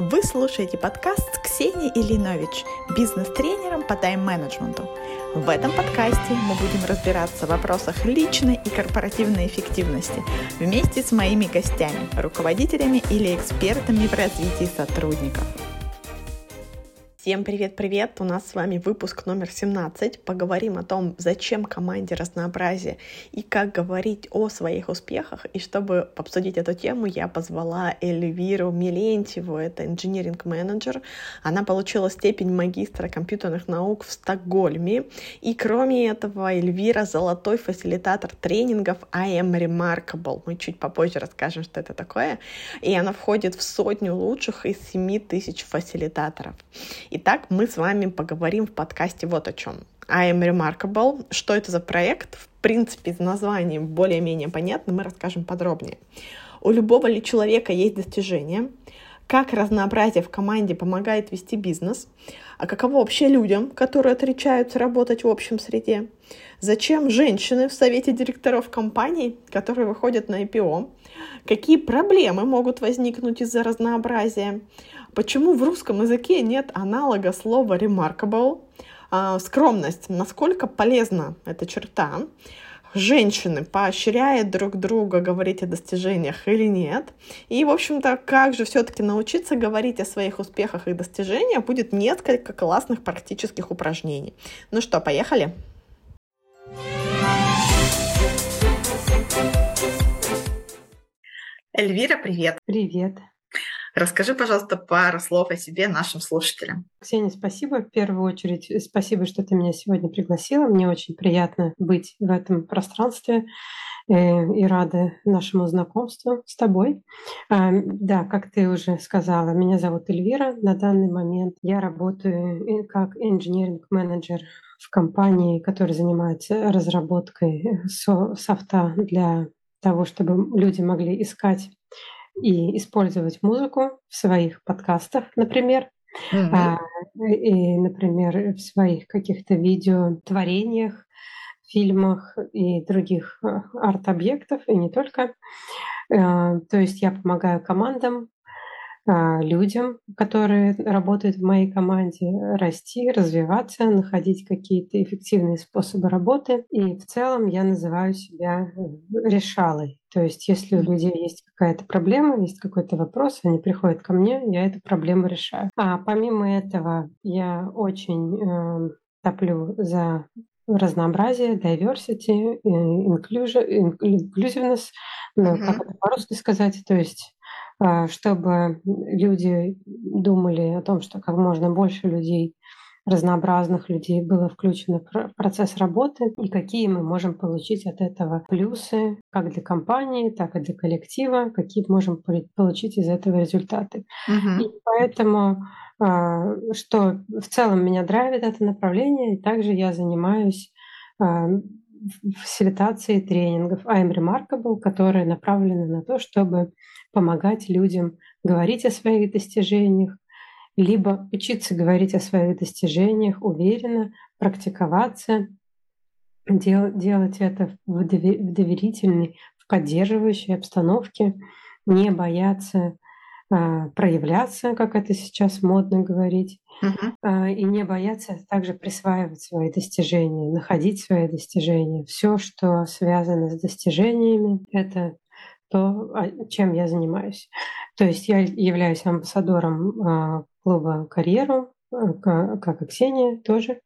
Вы слушаете подкаст с Ксенией Ильинович, бизнес-тренером по тайм-менеджменту. В этом подкасте мы будем разбираться в вопросах личной и корпоративной эффективности вместе с моими гостями, руководителями или экспертами в развитии сотрудников. Всем привет-привет! У нас с вами выпуск номер 17. Поговорим о том, зачем команде разнообразие и как говорить о своих успехах. И чтобы обсудить эту тему, я позвала Эльвиру Милентьеву, это инжиниринг-менеджер. Она получила степень магистра компьютерных наук в Стокгольме. И кроме этого, Эльвира — золотой фасилитатор тренингов I am Remarkable. Мы чуть попозже расскажем, что это такое. И она входит в сотню лучших из 7 тысяч фасилитаторов. Итак, мы с вами поговорим в подкасте вот о чем. I am Remarkable. Что это за проект? В принципе, из названия более-менее понятно, мы расскажем подробнее. У любого ли человека есть достижения? Как разнообразие в команде помогает вести бизнес? А каково вообще людям, которые отречаются работать в общем среде? Зачем женщины в совете директоров компаний, которые выходят на IPO? Какие проблемы могут возникнуть из-за разнообразия? Почему в русском языке нет аналога слова remarkable? А, скромность. Насколько полезна эта черта? Женщины поощряют друг друга говорить о достижениях или нет? И, в общем-то, как же все-таки научиться говорить о своих успехах и достижениях будет несколько классных практических упражнений. Ну что, поехали? Эльвира, привет! Привет! Расскажи, пожалуйста, пару слов о себе нашим слушателям. Ксения, спасибо. В первую очередь, спасибо, что ты меня сегодня пригласила. Мне очень приятно быть в этом пространстве э, и рада нашему знакомству с тобой. А, да, как ты уже сказала, меня зовут Эльвира. На данный момент я работаю как инженеринг-менеджер в компании, которая занимается разработкой софта для того, чтобы люди могли искать и использовать музыку в своих подкастах, например, mm-hmm. а, и, например, в своих каких-то видеотворениях, фильмах и других а, арт-объектов, и не только. А, то есть я помогаю командам людям, которые работают в моей команде, расти, развиваться, находить какие-то эффективные способы работы. И в целом я называю себя э, решалой. То есть если у людей есть какая-то проблема, есть какой-то вопрос, они приходят ко мне, я эту проблему решаю. А помимо этого я очень э, топлю за разнообразие, diversity, inclusion, inclusiveness, ну, как это по-русски сказать, то есть а, чтобы люди думали о том, что как можно больше людей, разнообразных людей было включено в процесс работы и какие мы можем получить от этого плюсы как для компании, так и для коллектива, какие можем получить из этого результаты. Uh-huh. И поэтому а, что в целом меня драйвит это направление, и также я занимаюсь а, фасилитации тренингов I'm Remarkable, которые направлены на то, чтобы помогать людям говорить о своих достижениях, либо учиться говорить о своих достижениях уверенно, практиковаться, дел, делать это в доверительной, в поддерживающей обстановке, не бояться а, проявляться, как это сейчас модно говорить, uh-huh. и не бояться также присваивать свои достижения, находить свои достижения. Все, что связано с достижениями, это то, а, чем я занимаюсь. То есть я являюсь амбассадором а, клуба «Карьеру», как и Ксения тоже.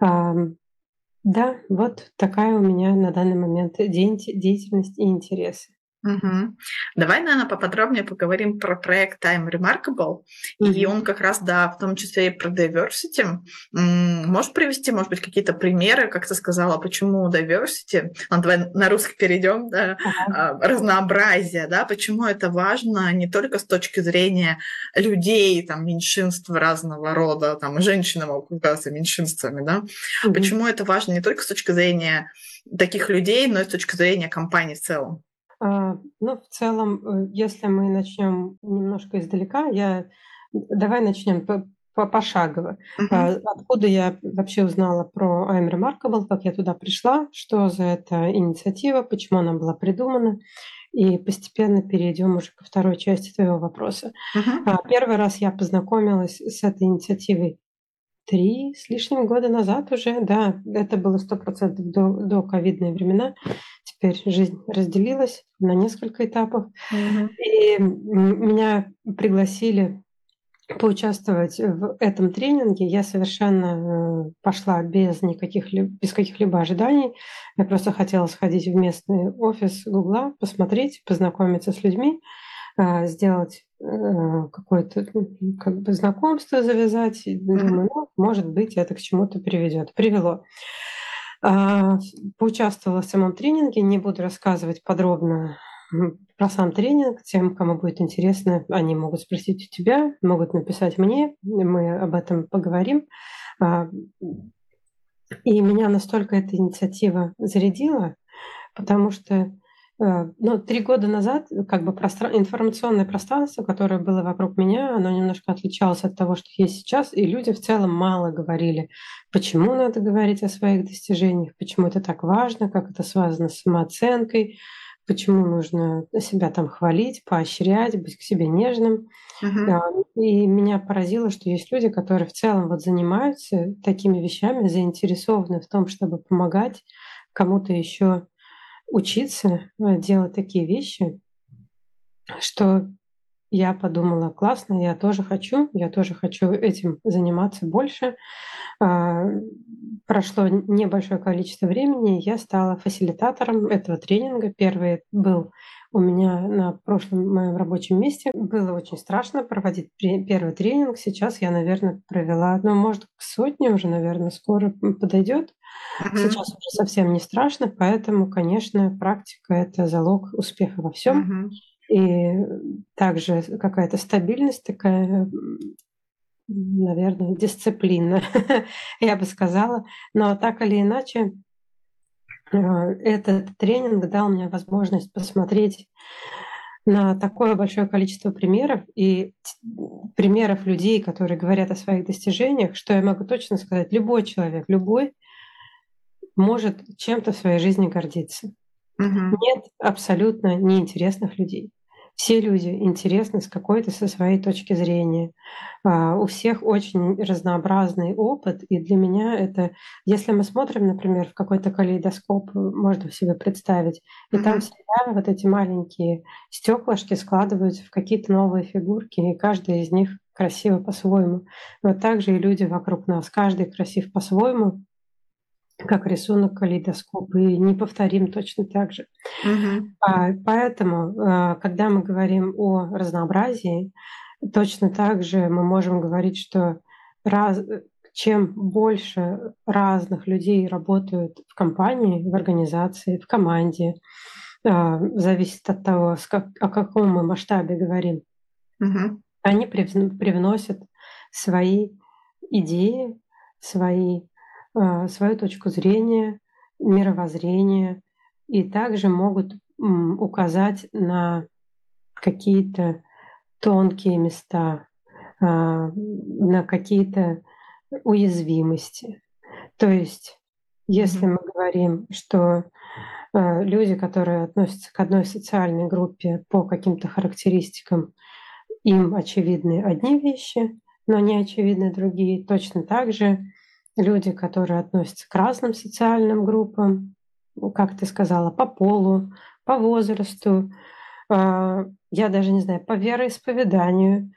Да, вот такая у меня на данный момент деятельность и интересы. Угу. Давай, наверное, поподробнее поговорим про проект Time Remarkable. Угу. И он как раз, да, в том числе и про diversity. Можешь привести, может быть, какие-то примеры, как ты сказала, почему diversity? Ну, давай на русский перейдем, да, ага. разнообразие, да, почему это важно не только с точки зрения людей, там, меньшинств разного рода, там, женщины могут казаться меньшинствами, да, угу. почему это важно не только с точки зрения таких людей, но и с точки зрения компании в целом. А, ну, в целом, э, если мы начнем немножко издалека, я давай начнем по пошагово. Uh-huh. Откуда я вообще узнала про I'm Remarkable, как я туда пришла, что за эта инициатива, почему она была придумана. и постепенно перейдем уже ко второй части твоего вопроса. Uh-huh. Первый раз я познакомилась с этой инициативой три с лишним года назад уже, да, это было сто процентов до, до ковидные времена. Теперь жизнь разделилась на несколько этапов. Mm-hmm. И меня пригласили поучаствовать в этом тренинге. Я совершенно э, пошла без никаких без каких-либо ожиданий. Я просто хотела сходить в местный офис Гугла, посмотреть, познакомиться с людьми, э, сделать Э, какое-то как бы знакомство завязать. И думаю, ну, может быть, это к чему-то приведет. Привело. А, поучаствовала в самом тренинге, не буду рассказывать подробно про сам тренинг. Тем, кому будет интересно, они могут спросить у тебя, могут написать мне, мы об этом поговорим. А, и меня настолько эта инициатива зарядила, потому что Э, ну, три года назад как бы простра... информационное пространство, которое было вокруг меня, оно немножко отличалось от того, что есть сейчас, и люди в целом мало говорили, почему надо говорить о своих достижениях, почему это так важно, как это связано с самооценкой, почему нужно себя там хвалить, поощрять, быть к себе нежным. Uh-huh. И меня поразило, что есть люди, которые в целом вот занимаются такими вещами, заинтересованы в том, чтобы помогать кому-то еще учиться э, делать такие вещи, что я подумала, классно, я тоже хочу, я тоже хочу этим заниматься больше. А, прошло небольшое количество времени, я стала фасилитатором этого тренинга. Первый был у меня на прошлом моем рабочем месте. Было очень страшно проводить первый тренинг. Сейчас я, наверное, провела, ну, может, к сотне уже, наверное, скоро подойдет. Uh-huh. Сейчас уже совсем не страшно, поэтому, конечно, практика это залог успеха во всем. Uh-huh. И также какая-то стабильность такая, наверное, дисциплина, я бы сказала. Но так или иначе, э, этот тренинг дал мне возможность посмотреть на такое большое количество примеров и примеров людей, которые говорят о своих достижениях, что я могу точно сказать, любой человек, любой может чем-то в своей жизни гордиться. Угу. Нет абсолютно неинтересных людей. Все люди интересны с какой-то со своей точки зрения. Uh, у всех очень разнообразный опыт, и для меня это, если мы смотрим, например, в какой-то калейдоскоп, можно себе представить, и mm-hmm. там всегда вот эти маленькие стеклышки складываются в какие-то новые фигурки, и каждая из них красиво по-своему. Вот так же и люди вокруг нас, каждый красив по-своему, как рисунок калейдоскоп, и не повторим точно так же. Угу. А, поэтому, а, когда мы говорим о разнообразии, точно так же мы можем говорить, что раз, чем больше разных людей работают в компании, в организации, в команде, а, зависит от того, о каком мы масштабе говорим, угу. они привносят свои идеи, свои свою точку зрения, мировоззрение и также могут указать на какие-то тонкие места, а, на какие-то уязвимости. То есть, если мы говорим, что а, люди, которые относятся к одной социальной группе по каким-то характеристикам, им очевидны одни вещи, но не очевидны другие, точно так же люди, которые относятся к разным социальным группам, ну, как ты сказала, по полу, по возрасту, а, я даже не знаю, по вероисповеданию,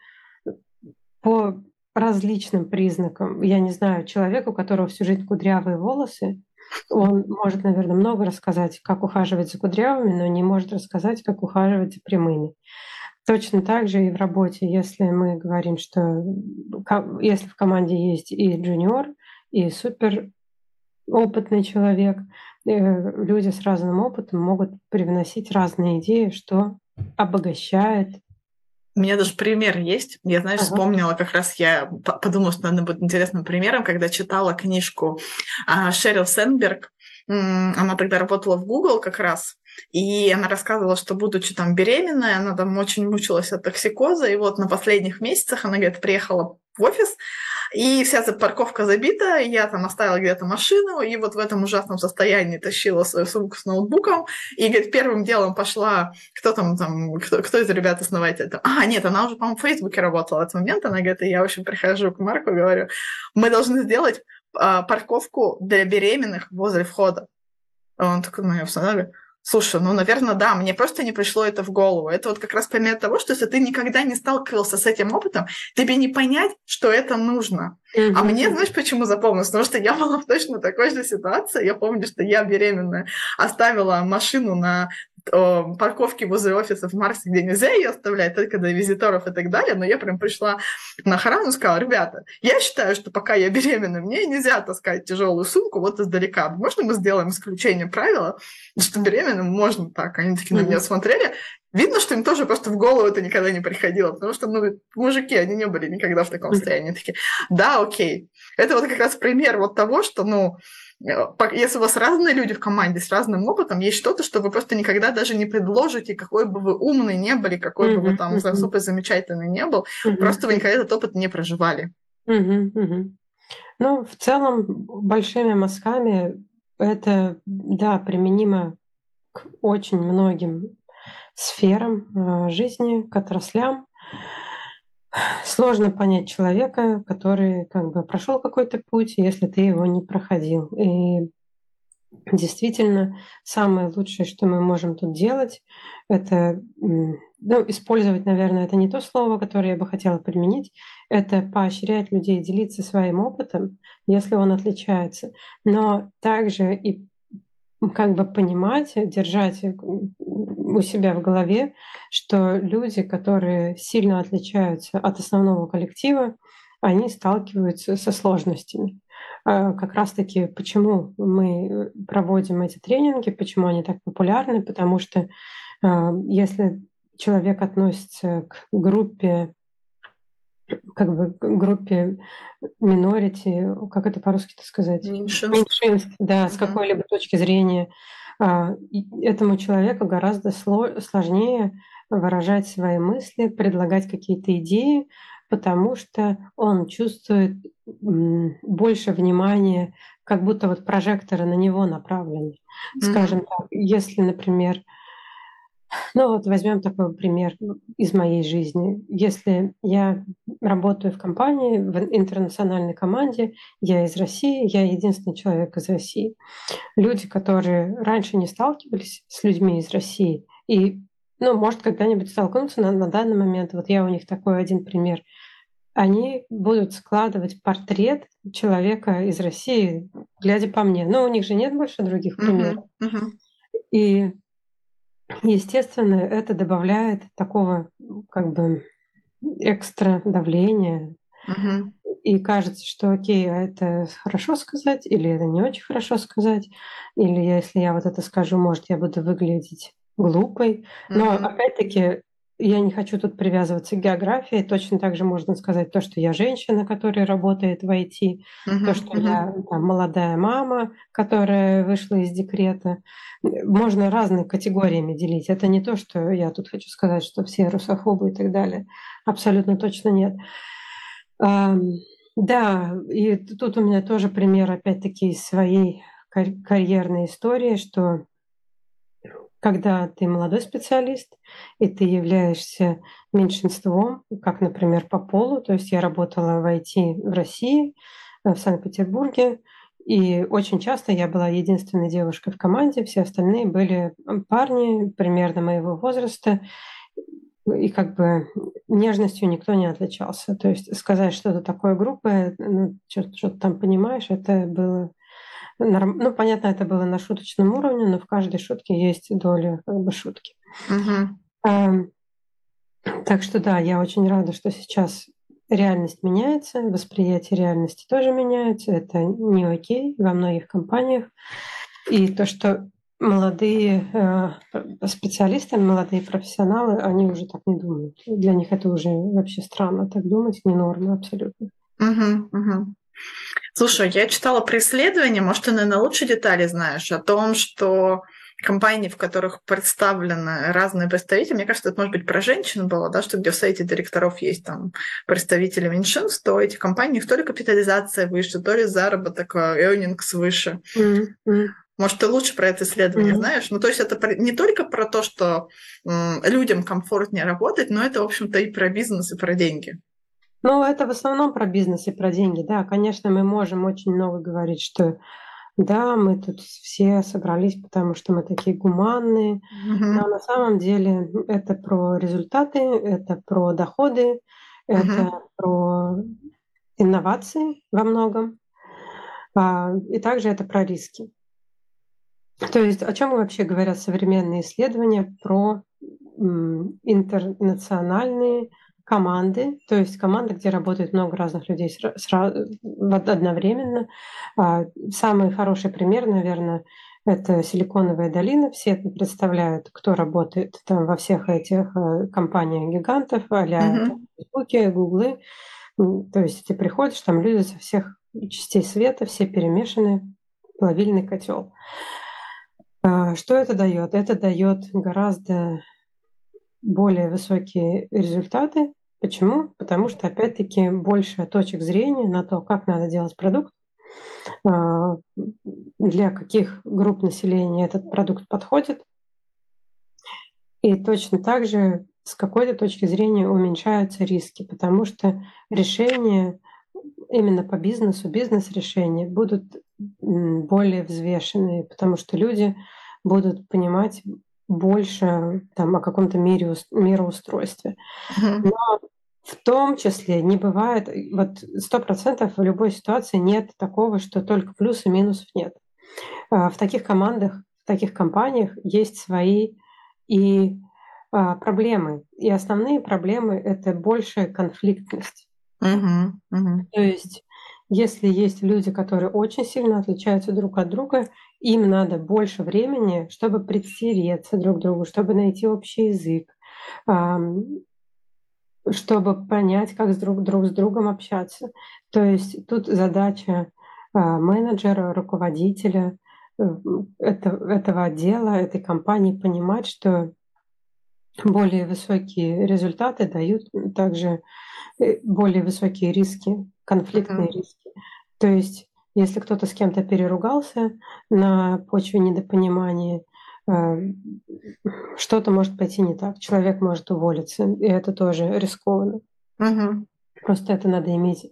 по различным признакам. Я не знаю, человек, у которого всю жизнь кудрявые волосы, он может, наверное, много рассказать, как ухаживать за кудрявыми, но не может рассказать, как ухаживать за прямыми. Точно так же и в работе, если мы говорим, что если в команде есть и джуниор, и супер опытный человек. Э, люди с разным опытом могут привносить разные идеи, что обогащает. У меня даже пример есть. Я, знаешь, ага. вспомнила, как раз я подумала, что она будет интересным примером, когда читала книжку а, Шерил Сенберг. Она тогда работала в Google как раз, и она рассказывала, что, будучи там беременная, она там очень мучилась от токсикоза, и вот на последних месяцах она, говорит, приехала в офис, И вся эта парковка забита, я там оставила где-то машину, и вот в этом ужасном состоянии тащила свою сумку с ноутбуком, и, говорит, первым делом пошла, кто там, там кто, кто из ребят основатель? А, нет, она уже, по-моему, в Фейсбуке работала в этот момент, она говорит, я, в общем, прихожу к Марку и говорю, мы должны сделать а, парковку для беременных возле входа. Он такой, ну, я говорю, Слушай, ну, наверное, да, мне просто не пришло это в голову. Это вот как раз пример того, что если ты никогда не сталкивался с этим опытом, тебе не понять, что это нужно. Mm-hmm. А мне, знаешь, почему запомнилось? Потому что я была в точно такой же ситуации. Я помню, что я беременная оставила машину на парковки возле офиса в Марсе, где нельзя ее оставлять, только для визиторов и так далее, но я прям пришла на охрану и сказала, ребята, я считаю, что пока я беременна, мне нельзя таскать тяжелую сумку вот издалека. Можно мы сделаем исключение правила, что беременным можно так? Они такие на меня смотрели. Видно, что им тоже просто в голову это никогда не приходило, потому что, ну, мужики, они не были никогда в таком состоянии. Такие, да, окей. Это вот как раз пример вот того, что, ну, Э, если у вас разные люди в команде с разным опытом, есть что-то, что вы просто никогда даже не предложите, какой бы вы умный не были, какой mm-hmm. бы вы там mm-hmm. супер замечательный не был, mm-hmm. просто вы никогда этот опыт не проживали. Mm-hmm. Mm-hmm. Ну, в целом, большими мазками это, да, применимо к очень многим сферам э, жизни, к отраслям. Сложно понять человека, который как бы прошел какой-то путь, если ты его не проходил. И действительно, самое лучшее, что мы можем тут делать, это ну, использовать, наверное, это не то слово, которое я бы хотела применить, это поощрять людей делиться своим опытом, если он отличается, но также и как бы понимать, держать у себя в голове, что люди, которые сильно отличаются от основного коллектива, они сталкиваются со сложностями. А как раз-таки почему мы проводим эти тренинги, почему они так популярны, потому что а, если человек относится к группе как бы группе minority, как это по-русски сказать? Меньшинств. Меньшинств, да, mm-hmm. с какой-либо точки зрения а, этому человеку гораздо сложнее выражать свои мысли, предлагать какие-то идеи, потому что он чувствует больше внимания, как будто вот прожекторы на него направлены. Mm-hmm. Скажем так, если, например, ну вот возьмем такой пример из моей жизни. Если я работаю в компании, в интернациональной команде, я из России, я единственный человек из России. Люди, которые раньше не сталкивались с людьми из России и, ну, может, когда-нибудь столкнуться на, на данный момент, вот я у них такой один пример, они будут складывать портрет человека из России, глядя по мне. Но у них же нет больше других примеров. Uh-huh, uh-huh. И Естественно, это добавляет такого как бы экстра давления. Угу. И кажется, что окей, а это хорошо сказать, или это не очень хорошо сказать, или если я вот это скажу, может, я буду выглядеть глупой. Но угу. опять-таки я не хочу тут привязываться к географии. Точно так же можно сказать то, что я женщина, которая работает в IT, uh-huh, то, что uh-huh. я там, молодая мама, которая вышла из декрета. Можно разные категориями делить. Это не то, что я тут хочу сказать, что все русофобы и так далее. Абсолютно точно нет. Да, и тут у меня тоже пример, опять-таки, из своей карьерной истории, что когда ты молодой специалист, и ты являешься меньшинством, как, например, по полу, то есть я работала в IT в России, э, в Санкт-Петербурге, и очень часто я была единственной девушкой в команде, все остальные были парни примерно моего возраста, и как бы нежностью никто не отличался. То есть сказать что-то такое группы, ну, что-то, что там понимаешь, это было ну, понятно, это было на шуточном уровне, но в каждой шутке есть доля как бы шутки. Угу. А, так что да, я очень рада, что сейчас реальность меняется, восприятие реальности тоже меняется. Это не окей во многих компаниях. И то, что молодые э, специалисты, молодые профессионалы, они уже так не думают. Для них это уже вообще странно так думать, не норма абсолютно. Угу, угу. Слушай, я читала про исследование, может, ты, наверное, лучше детали знаешь, о том, что компаний, в которых представлены разные представители, мне кажется, это может быть про женщин было, да, что где в совете директоров есть там представители меньшинств, то эти компании, то ли капитализация выше, то ли заработок, earnings выше. Mm-hmm. Может, ты лучше про это исследование mm-hmm. знаешь? Ну, то есть это не только про то, что людям комфортнее работать, но это, в общем-то, и про бизнес, и про деньги. Ну, это в основном про бизнес и про деньги, да. Конечно, мы можем очень много говорить, что да, мы тут все собрались, потому что мы такие гуманные. Mm-hmm. Но на самом деле это про результаты, это про доходы, mm-hmm. это про инновации во многом. А, и также это про риски. То есть о чем вообще говорят современные исследования про интернациональные команды, то есть команды, где работает много разных людей одновременно. А, самый хороший пример, наверное, это Силиконовая долина. Все это представляют, кто работает там во всех этих э, компаниях-гигантов, а-ля Фейсбуке, Гуглы. То есть ты приходишь, там люди со всех частей света, все перемешаны, плавильный котел. А, что это дает? Это дает гораздо более высокие результаты. Почему? Потому что, опять-таки, больше точек зрения на то, как надо делать продукт, а, для каких групп населения этот продукт подходит. И точно так же с какой-то точки зрения уменьшаются риски, потому что решения именно по бизнесу, бизнес-решения будут более взвешенные, потому что люди будут понимать больше там, о каком-то мире, мироустройстве. Но в том числе не бывает, вот сто процентов в любой ситуации нет такого, что только плюс и минусов нет. А, в таких командах, в таких компаниях есть свои и а, проблемы. И основные проблемы — это большая конфликтность. Uh-huh, uh-huh. То есть если есть люди, которые очень сильно отличаются друг от друга, им надо больше времени, чтобы притереться друг к другу, чтобы найти общий язык, чтобы понять, как с друг, друг с другом общаться. То есть тут задача а, менеджера, руководителя э, этого отдела, этой компании понимать, что более высокие результаты дают также э, более высокие риски, конфликтные mm-hmm. риски. То есть, если кто-то с кем-то переругался на почве недопонимания, э, что-то может пойти не так. Человек может уволиться, и это тоже рискованно. Mm-hmm. Просто это надо иметь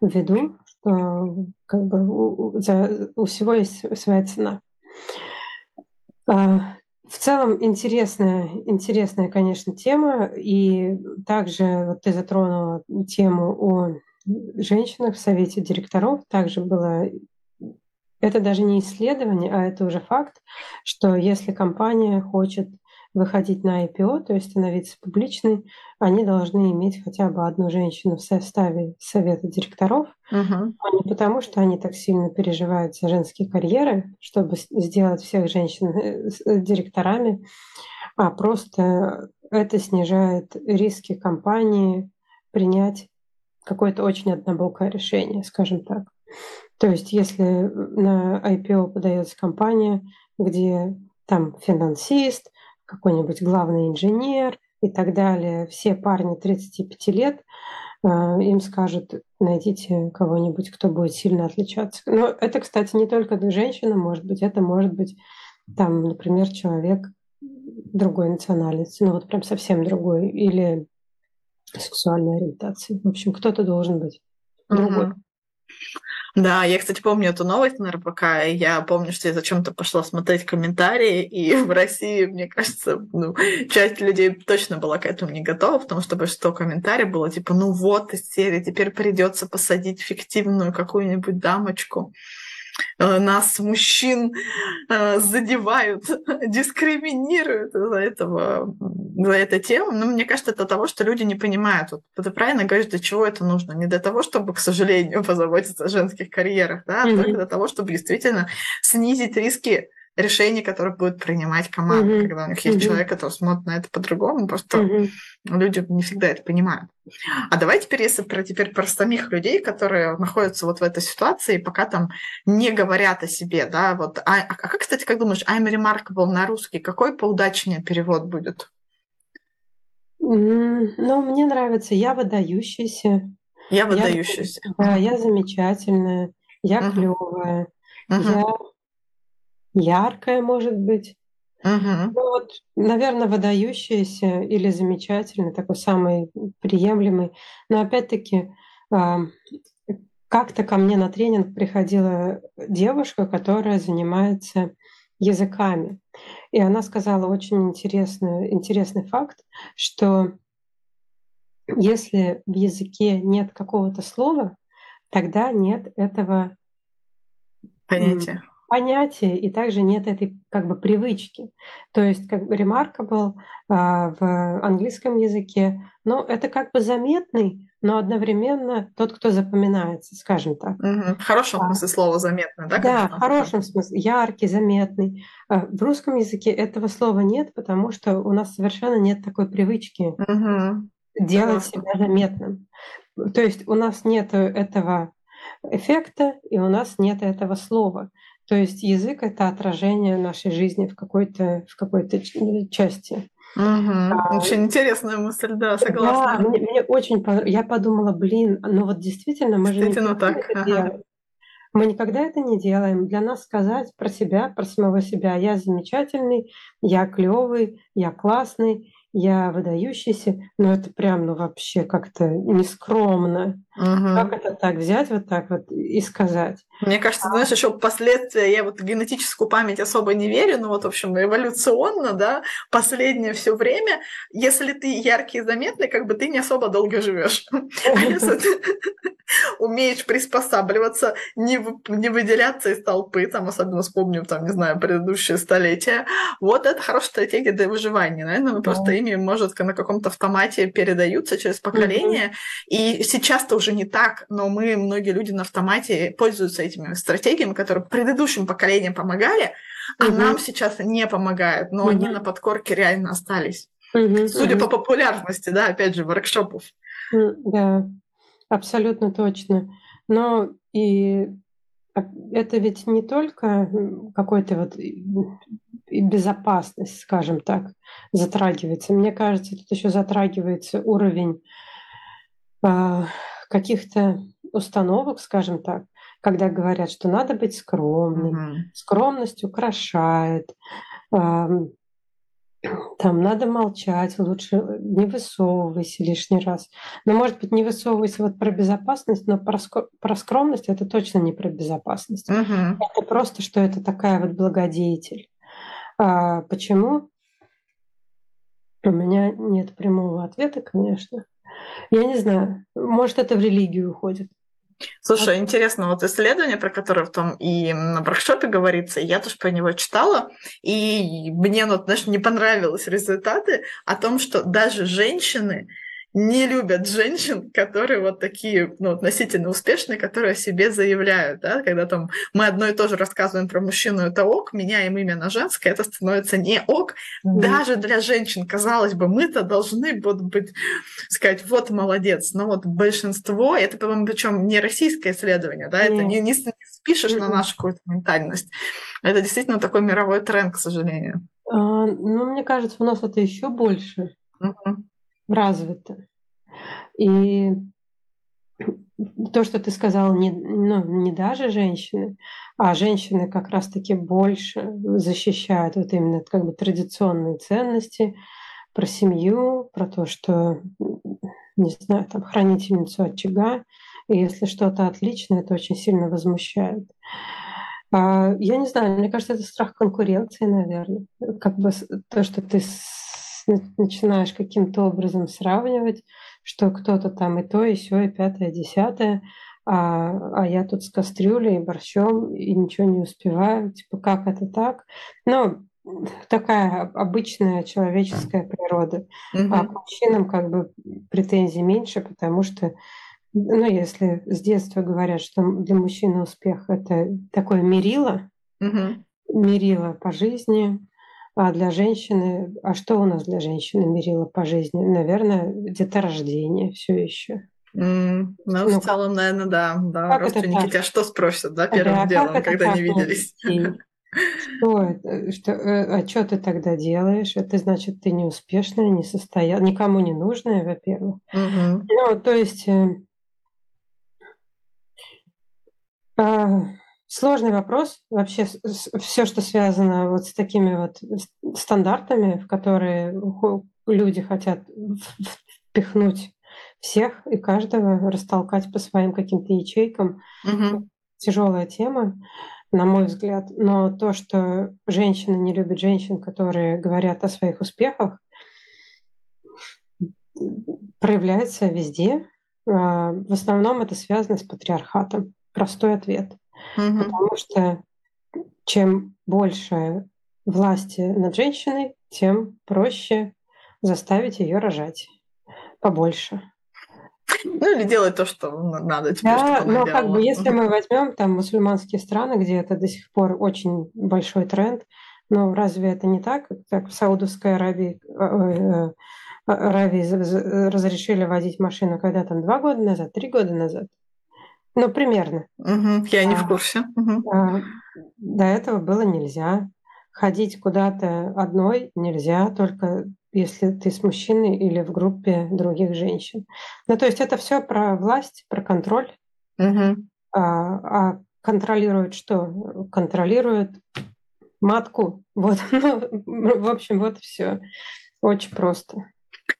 в виду, что как бы у, за, у всего есть своя цена. А, в целом интересная, интересная, конечно, тема. И также вот ты затронула тему о женщинах в совете директоров. Также было это даже не исследование, а это уже факт, что если компания хочет выходить на IPO, то есть становиться публичной, они должны иметь хотя бы одну женщину в составе совета директоров, uh-huh. а не потому, что они так сильно переживают за женские карьеры, чтобы сделать всех женщин э, э, директорами, а просто это снижает риски компании принять какое-то очень однобокое решение, скажем так. То есть если на IPO подается компания, где там финансист, какой-нибудь главный инженер и так далее, все парни 35 лет, э, им скажут, найдите кого-нибудь, кто будет сильно отличаться. Но это, кстати, не только женщина, может быть, это может быть там, например, человек другой национальности, ну вот прям совсем другой, или сексуальной ориентации. В общем, кто-то должен быть другой. Да, я, кстати, помню эту новость на РБК, я помню, что я зачем-то пошла смотреть комментарии, и в России, мне кажется, ну, часть людей точно была к этому не готова, потому что большинство комментариев было типа, ну вот из серии, теперь придется посадить фиктивную какую-нибудь дамочку. Э, нас, мужчин, э, задевают, дискриминируют за этого, за эту тему. Но мне кажется, это того, что люди не понимают. Вот ты правильно говоришь, для чего это нужно. Не для того, чтобы, к сожалению, позаботиться о женских карьерах, да, а mm-hmm. только для того, чтобы действительно снизить риски решений, которые будет принимать команда, mm-hmm. когда у них есть mm-hmm. человек, который смотрит на это по-другому. Просто mm-hmm. люди не всегда это понимают. А давай теперь, если про теперь про самих людей, которые находятся вот в этой ситуации, пока там не говорят о себе, да, вот. А, а как, кстати, как думаешь, I'm remarkable на русский, какой поудачнее перевод будет? Ну, мне нравится «я выдающаяся». Я выдающаяся. Я, да, я замечательная, я угу. клевая, угу. я яркая, может быть. Угу. Ну, вот, наверное, выдающаяся или замечательный, такой самый приемлемый. Но опять-таки, как-то ко мне на тренинг приходила девушка, которая занимается языками. И она сказала очень интересный, интересный факт, что если в языке нет какого-то слова, тогда нет этого понятия понятия, и также нет этой как бы привычки. То есть как бы remarkable а, в английском языке, ну, это как бы заметный, но одновременно тот, кто запоминается, скажем так. Угу. В хорошем а, смысле слова заметный, да? Да, в хорошем смысле, яркий, заметный. А в русском языке этого слова нет, потому что у нас совершенно нет такой привычки угу. делать Хорошо. себя заметным. То есть у нас нет этого эффекта, и у нас нет этого слова. То есть язык — это отражение нашей жизни в какой-то в какой-то части. Угу. А, очень интересная мысль, да, согласна. Да, мне, мне очень я подумала, блин, ну вот действительно мы действительно же так. это ага. делаем. Мы никогда это не делаем. Для нас сказать про себя, про самого себя, я замечательный, я клевый, я классный, я выдающийся, но это прям, ну вообще как-то нескромно. Угу. Как это так взять вот так вот и сказать? Мне кажется, знаешь, еще последствия, я вот генетическую память особо не верю, но вот, в общем, эволюционно, да, последнее все время, если ты яркий и заметный, как бы ты не особо долго живешь. А если ты умеешь приспосабливаться, не, не выделяться из толпы, там, особенно вспомним, там, не знаю, предыдущее столетие, вот это хорошая стратегия для выживания. Наверное, мы просто ими, может, на каком-то автомате передаются через поколение, и сейчас-то уже не так, но мы, многие люди на автомате пользуются этими стратегиями, которые предыдущим поколениям помогали, а угу. нам сейчас не помогают, но угу. они на подкорке реально остались. Угу. Судя угу. по популярности, да, опять же, воркшопов. Да, абсолютно точно. Но и это ведь не только какой-то вот безопасность, скажем так, затрагивается. Мне кажется, тут еще затрагивается уровень э, каких-то установок, скажем так, когда говорят, что надо быть скромным, mm-hmm. скромность украшает, э, там надо молчать, лучше не высовывайся лишний раз. Но, может быть, не высовывайся вот про безопасность, но про, про скромность это точно не про безопасность. Mm-hmm. Это просто, что это такая вот благодетель. А почему? У меня нет прямого ответа, конечно. Я не знаю. Может, это в религию уходит. Слушай, интересно, вот исследование, про которое в том и на воркшопе говорится, я тоже про него читала, и мне, ну, знаешь, не понравились результаты о том, что даже женщины не любят женщин, которые вот такие, ну, относительно успешные, которые о себе заявляют, да, когда там мы одно и то же рассказываем про мужчину, это ок, меняем имя на женское, это становится не ок, mm. даже для женщин, казалось бы, мы-то должны вот быть, сказать, вот молодец, но вот большинство, это, по-моему, причем не российское исследование, да, mm. это не, не, не спишешь mm. на нашу какую-то ментальность, это действительно такой мировой тренд, к сожалению. А, ну, мне кажется, у нас это еще больше. Mm-hmm развито. И то, что ты сказал, не, ну, не даже женщины, а женщины как раз-таки больше защищают вот именно как бы традиционные ценности про семью, про то, что, не знаю, там, хранительницу очага, и если что-то отличное, это очень сильно возмущает. А, я не знаю, мне кажется, это страх конкуренции, наверное. Как бы то, что ты начинаешь каким-то образом сравнивать, что кто-то там и то, и все, и пятое, и десятое, а, а я тут с кастрюлей борщом и ничего не успеваю. Типа, как это так? Ну, такая обычная человеческая природа. Mm-hmm. А к мужчинам как бы претензий меньше, потому что, ну, если с детства говорят, что для мужчины успех это такое мерило, mm-hmm. мерило по жизни, А для женщины, а что у нас для женщины мерило по жизни? Наверное, деторождение все еще. Mm, ну, ну, в целом, наверное, да. да. Родственники тебя что спросят, да, первым да, делом, когда не виделись? Что это? Что, э, а что ты тогда делаешь? Это значит, ты неуспешная, не состоял, никому не нужная, во-первых. Угу. Ну, то есть э, а, сложный вопрос. Вообще все, что связано вот с такими вот стандартами, в которые люди хотят впихнуть всех и каждого, растолкать по своим каким-то ячейкам. Угу. Тяжелая тема на мой взгляд. Но то, что женщины не любят женщин, которые говорят о своих успехах, проявляется везде. А, в основном это связано с патриархатом. Простой ответ. Угу. Потому что чем больше власти над женщиной, тем проще заставить ее рожать побольше. Ну или делать то, что надо тебе, Да, но как бы если мы возьмем там мусульманские страны, где это до сих пор очень большой тренд, но разве это не так, как в Саудовской Аравии, э, э, Аравии разрешили водить машину когда там два года назад, три года назад? Ну, примерно. Угу, я не а, в курсе. Угу. А, до этого было нельзя. Ходить куда-то одной нельзя, только если ты с мужчиной или в группе других женщин. Ну, то есть это все про власть, про контроль. Угу. А, а контролирует что? Контролирует матку. Вот, ну, в общем, вот все. Очень просто.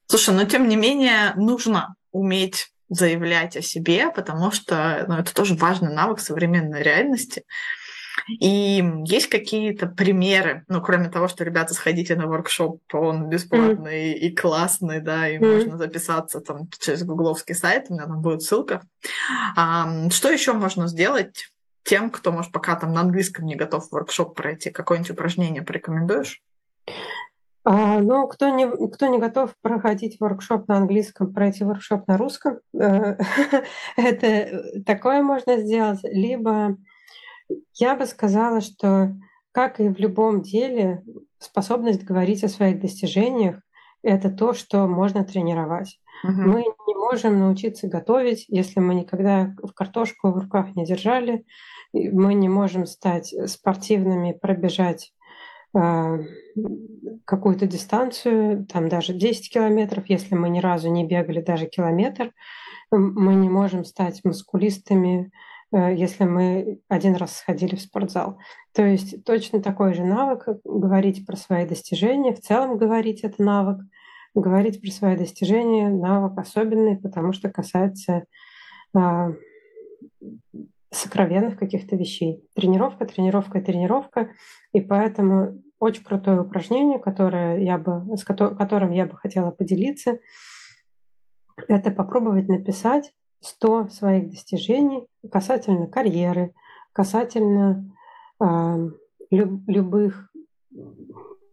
Слушай, но тем не менее нужно уметь заявлять о себе, потому что ну, это тоже важный навык современной реальности. И есть какие-то примеры, ну, кроме того, что, ребята, сходите на воркшоп, он бесплатный mm. и классный, да, и mm. можно записаться там через гугловский сайт, у меня там будет ссылка. А, что еще можно сделать тем, кто, может, пока там на английском не готов воркшоп пройти? Какое-нибудь упражнение порекомендуешь? А, ну, кто не, кто не готов проходить воркшоп на английском, пройти воркшоп на русском, э, это такое можно сделать. Либо я бы сказала, что, как и в любом деле, способность говорить о своих достижениях – это то, что можно тренировать. Угу. Мы не можем научиться готовить, если мы никогда в картошку в руках не держали. Мы не можем стать спортивными, пробежать э, какую-то дистанцию, там даже 10 километров, если мы ни разу не бегали даже километр. Мы не можем стать мускулистами, Э, если мы один раз сходили в спортзал. То есть точно такой же навык говорить про свои достижения, в целом говорить это навык, говорить про свои достижения навык особенный, потому что касается а, сокровенных каких-то вещей. Тренировка, тренировка, тренировка. И поэтому очень крутое упражнение, которое я бы, с которым я бы хотела поделиться, это попробовать написать 100 своих достижений касательно карьеры, касательно э, люб, любых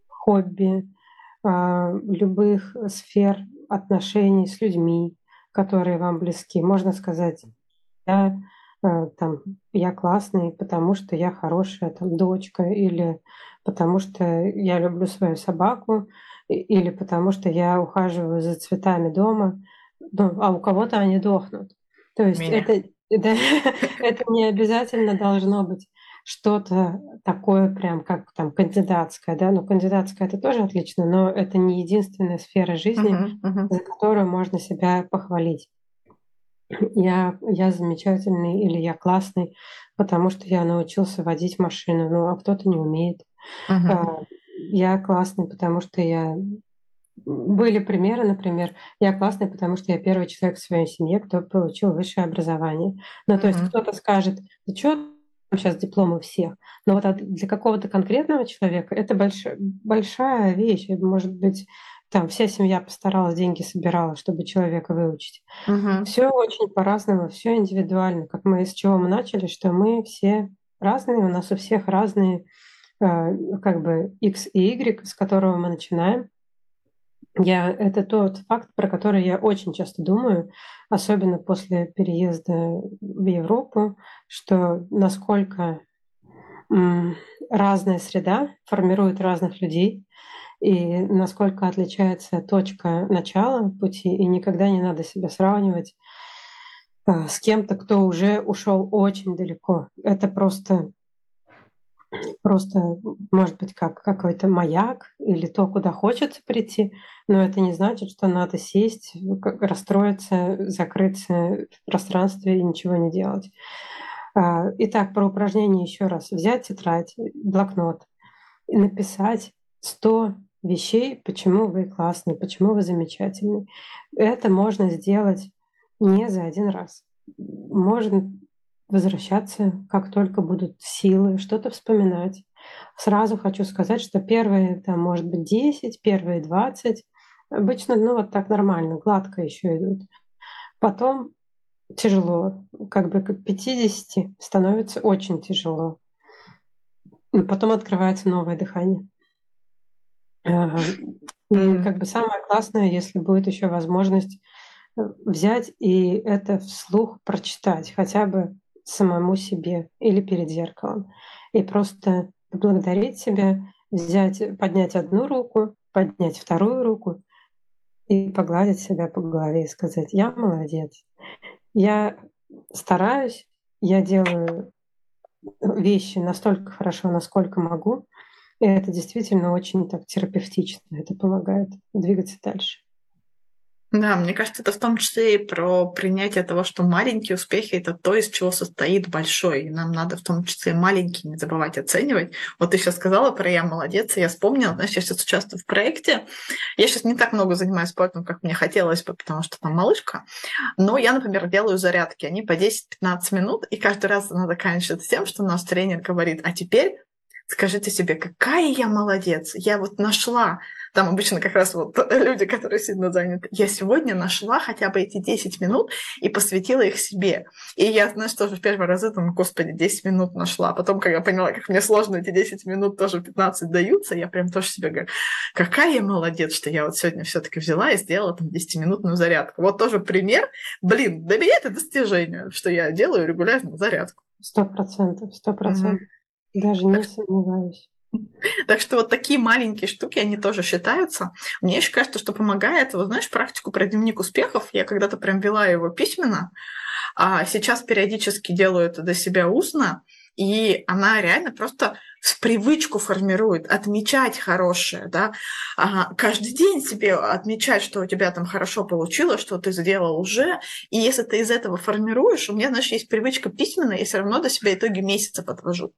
хобби, э, любых сфер отношений с людьми, которые вам близки. Можно сказать, я, там, я классный, потому что я хорошая там, дочка, или потому что я люблю свою собаку, или потому что я ухаживаю за цветами дома, ну, а у кого-то они дохнут. То есть это, это, это не обязательно должно быть что-то такое прям как там кандидатская, да, ну кандидатская это тоже отлично, но это не единственная сфера жизни, uh-huh, uh-huh. за которую можно себя похвалить. Я, я замечательный или я классный, потому что я научился водить машину, ну а кто-то не умеет. Uh-huh. Я классный, потому что я были примеры, например, я классная, потому что я первый человек в своей семье, кто получил высшее образование. Ну, то mm-hmm. есть кто-то скажет, ты что, сейчас дипломы всех. Но вот для какого-то конкретного человека это больш... большая вещь. Может быть, там вся семья постаралась, деньги собирала, чтобы человека выучить. Угу. Все очень по-разному, все индивидуально. Как мы с чего мы начали, что мы все разные, у нас у всех разные э, как бы X и Y, с которого мы начинаем. Я, это тот факт, про который я очень часто думаю, особенно после переезда в Европу, что насколько разная среда формирует разных людей, и насколько отличается точка начала пути, и никогда не надо себя сравнивать э, с кем-то, кто уже ушел очень далеко. Это просто просто, может быть, как какой-то маяк или то, куда хочется прийти, но это не значит, что надо сесть, расстроиться, закрыться в пространстве и ничего не делать. А, итак, про упражнение еще раз. Взять тетрадь, блокнот написать 100 вещей, почему вы классный, почему вы замечательный. Это можно сделать не за один раз. Можно возвращаться, как только будут силы, что-то вспоминать. Сразу хочу сказать, что первые, там, может быть, 10, первые 20, обычно, ну, вот так нормально, гладко еще идут. Потом тяжело, как бы к 50 становится очень тяжело. И потом открывается новое дыхание. И как бы самое классное, если будет еще возможность э, взять и это вслух прочитать, хотя бы самому себе или перед зеркалом. И просто поблагодарить себя, взять, поднять одну руку, поднять вторую руку и погладить себя по голове и сказать, я молодец, я стараюсь, я делаю вещи настолько хорошо, насколько могу, и это действительно очень так терапевтично, это помогает двигаться дальше. Да, мне кажется, это в том числе и про принятие того, что маленькие успехи — это то, из чего состоит большой. И нам надо в том числе маленькие не забывать оценивать. Вот ты сейчас сказала про «я молодец», и я вспомнила, знаешь, я сейчас участвую в проекте. Я сейчас не так много занимаюсь спортом, как мне хотелось бы, потому что там малышка. Но я, например, делаю зарядки. Они по 10-15 минут, и каждый раз она заканчивается тем, что наш тренер говорит, а теперь скажите себе, какая я молодец, я вот нашла там обычно как раз вот люди, которые сильно заняты. Я сегодня нашла хотя бы эти 10 минут и посвятила их себе. И я, знаешь, тоже в первый раз думаю, господи, 10 минут нашла. А потом, когда я поняла, как мне сложно эти 10 минут, тоже 15 даются, я прям тоже себе говорю, какая я молодец, что я вот сегодня все таки взяла и сделала там 10-минутную зарядку. Вот тоже пример. Блин, для меня это достижение, что я делаю регулярно зарядку. Сто процентов, сто процентов. Даже не сомневаюсь. Так что вот такие маленькие штуки, они тоже считаются. Мне еще кажется, что помогает, вот знаешь, практику про дневник успехов. Я когда-то прям вела его письменно, а сейчас периодически делаю это для себя устно, и она реально просто в привычку формирует отмечать хорошее, да, а каждый день себе отмечать, что у тебя там хорошо получилось, что ты сделал уже, и если ты из этого формируешь, у меня, знаешь, есть привычка письменная, я все равно до себя итоги месяца подвожу.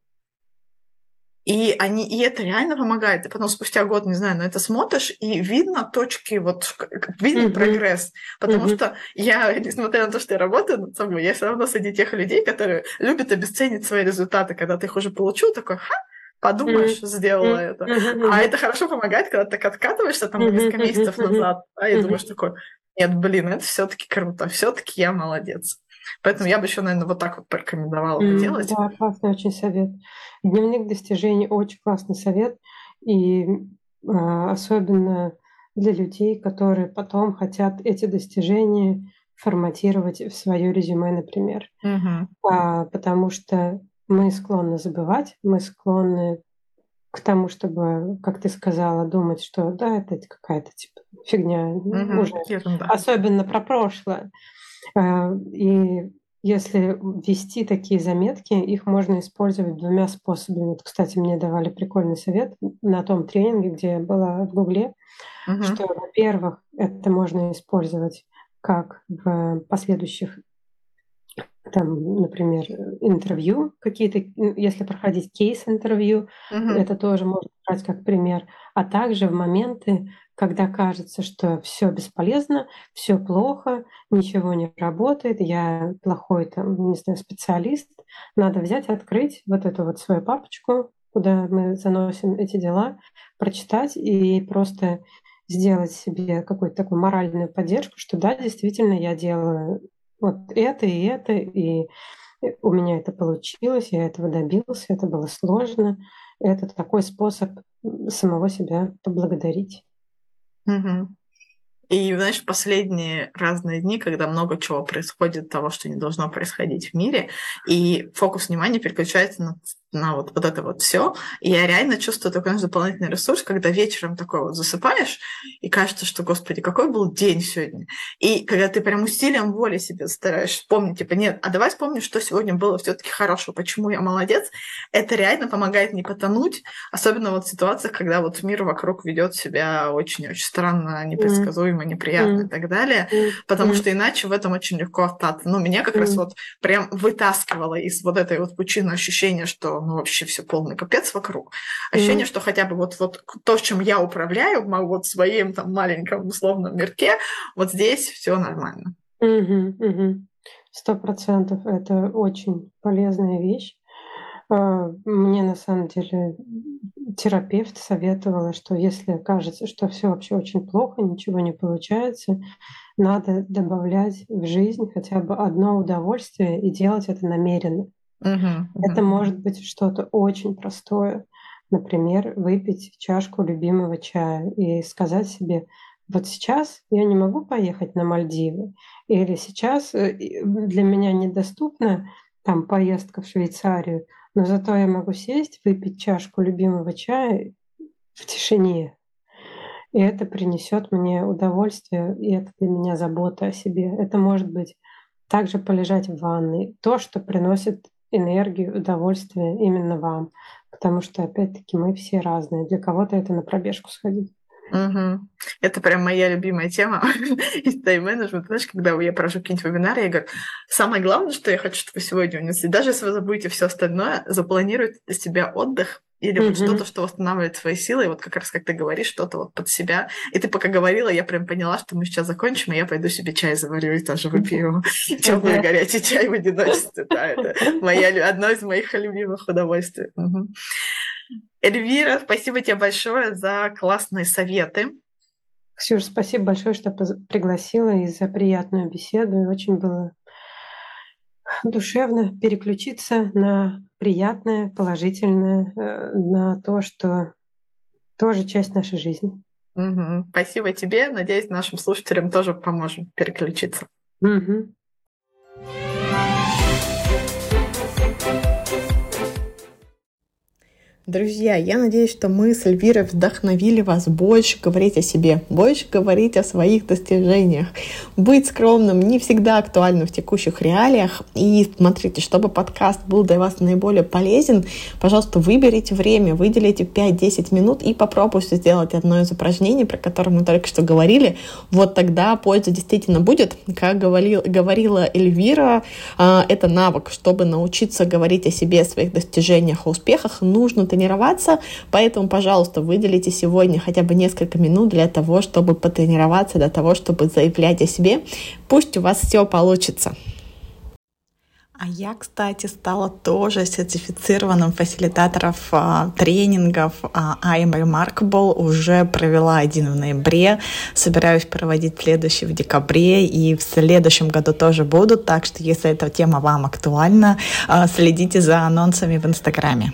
И, они, и это реально помогает. Ты потом спустя год, не знаю, на это смотришь, и видно точки, вот видно mm-hmm. прогресс. Потому mm-hmm. что я, несмотря на то, что я работаю над собой, я все равно среди тех людей, которые любят обесценить свои результаты, когда ты их уже получил, такой, ха, подумаешь, mm-hmm. сделала mm-hmm. это. Mm-hmm. А это хорошо помогает, когда ты так откатываешься там несколько месяцев назад, да, и думаешь такой, нет, блин, это все-таки круто, все-таки я молодец. Поэтому я бы еще, наверное, вот так вот порекомендовала mm, делать. Да, классный очень совет. Дневник достижений очень классный совет. И э, особенно для людей, которые потом хотят эти достижения форматировать в свое резюме, например. Mm-hmm. А, потому что мы склонны забывать, мы склонны к тому, чтобы, как ты сказала, думать, что да, это какая-то типа фигня, mm-hmm. уже, Ерунда. особенно про прошлое. Э, и если ввести такие заметки, их можно использовать двумя способами. Вот, кстати, мне давали прикольный совет на том тренинге, где я была в Гугле, угу. что, во-первых, это можно использовать как в последующих там, например, интервью какие-то, если проходить кейс-интервью, угу. это тоже можно брать как пример, а также в моменты, когда кажется, что все бесполезно, все плохо, ничего не работает, я плохой там, не знаю, специалист, надо взять, открыть вот эту вот свою папочку, куда мы заносим эти дела, прочитать и просто сделать себе какую-то такую моральную поддержку, что да, действительно, я делаю вот это и это, и у меня это получилось, я этого добился, это было сложно. Это такой способ самого себя поблагодарить. Угу. И, знаешь, последние разные дни, когда много чего происходит, того, что не должно происходить в мире, и фокус внимания переключается на на вот, вот это вот все. И я реально чувствую такой дополнительный ресурс, когда вечером такой вот засыпаешь, и кажется, что, господи, какой был день сегодня. И когда ты прям усилием воли себе стараешься вспомнить, типа, нет, а давай вспомни, что сегодня было все-таки хорошего, почему я молодец, это реально помогает не потонуть, особенно вот в ситуациях, когда вот мир вокруг ведет себя очень-очень странно, непредсказуемо, неприятно mm. и так далее, mm. потому mm. что иначе в этом очень легко остаться. Ну, меня как mm. раз вот прям вытаскивало из вот этой вот пучины ощущения, что ну вообще все полный капец вокруг. Ощущение, mm. что хотя бы вот, вот то, чем я управляю, в вот своим там маленьком условном мирке, вот здесь все нормально. Сто процентов это очень полезная вещь. А, мне на самом деле терапевт советовала, что если кажется, что все вообще очень плохо, ничего не получается, надо добавлять в жизнь хотя бы одно удовольствие и делать это намеренно. Uh-huh, Это может быть что-то очень простое. Например, выпить чашку любимого чая и сказать себе, вот сейчас я не могу поехать на Мальдивы, или сейчас э, для меня недоступна там поездка в Швейцарию, но зато я могу сесть, выпить чашку любимого чая в тишине. И это принесет мне удовольствие, и это для меня забота о себе. Это может быть также полежать в ванной. То, что приносит энергию, удовольствие именно вам. Потому что, опять-таки, мы все разные. Для кого-то это на пробежку сходить. Угу. Это прям моя любимая тема из тайм-менеджмента. Знаешь, когда я провожу какие-нибудь вебинары, я говорю, самое главное, что я хочу, чтобы вы сегодня унесли, даже если вы забудете все остальное, запланируйте для себя отдых или mm-hmm. вот что-то, что восстанавливает твои силы, и вот как раз, как ты говоришь, что-то вот под себя. И ты пока говорила, я прям поняла, что мы сейчас закончим, и я пойду себе чай заварю и тоже выпью теплый горячий чай в одиночестве. Да, это моя, одно из моих любимых удовольствий. Эльвира, спасибо тебе большое за классные советы. Ксюша, спасибо большое, что пригласила и за приятную беседу. Очень было душевно переключиться на приятное, положительное, э, на то, что тоже часть нашей жизни. Угу. Спасибо тебе. Надеюсь, нашим слушателям тоже поможем переключиться. Угу. Друзья, я надеюсь, что мы с Эльвирой вдохновили вас больше говорить о себе, больше говорить о своих достижениях. Быть скромным не всегда актуально в текущих реалиях. И смотрите, чтобы подкаст был для вас наиболее полезен, пожалуйста, выберите время, выделите 5-10 минут и попробуйте сделать одно из упражнений, про которое мы только что говорили. Вот тогда польза действительно будет. Как говорил, говорила Эльвира, а, это навык. Чтобы научиться говорить о себе, о своих достижениях, о успехах, нужно тренироваться, поэтому, пожалуйста, выделите сегодня хотя бы несколько минут для того, чтобы потренироваться, для того, чтобы заявлять о себе. Пусть у вас все получится. А я, кстати, стала тоже сертифицированным фасилитатором а, тренингов а, I'm Remarkable. Уже провела один в ноябре. Собираюсь проводить следующий в декабре. И в следующем году тоже будут. Так что, если эта тема вам актуальна, а, следите за анонсами в Инстаграме.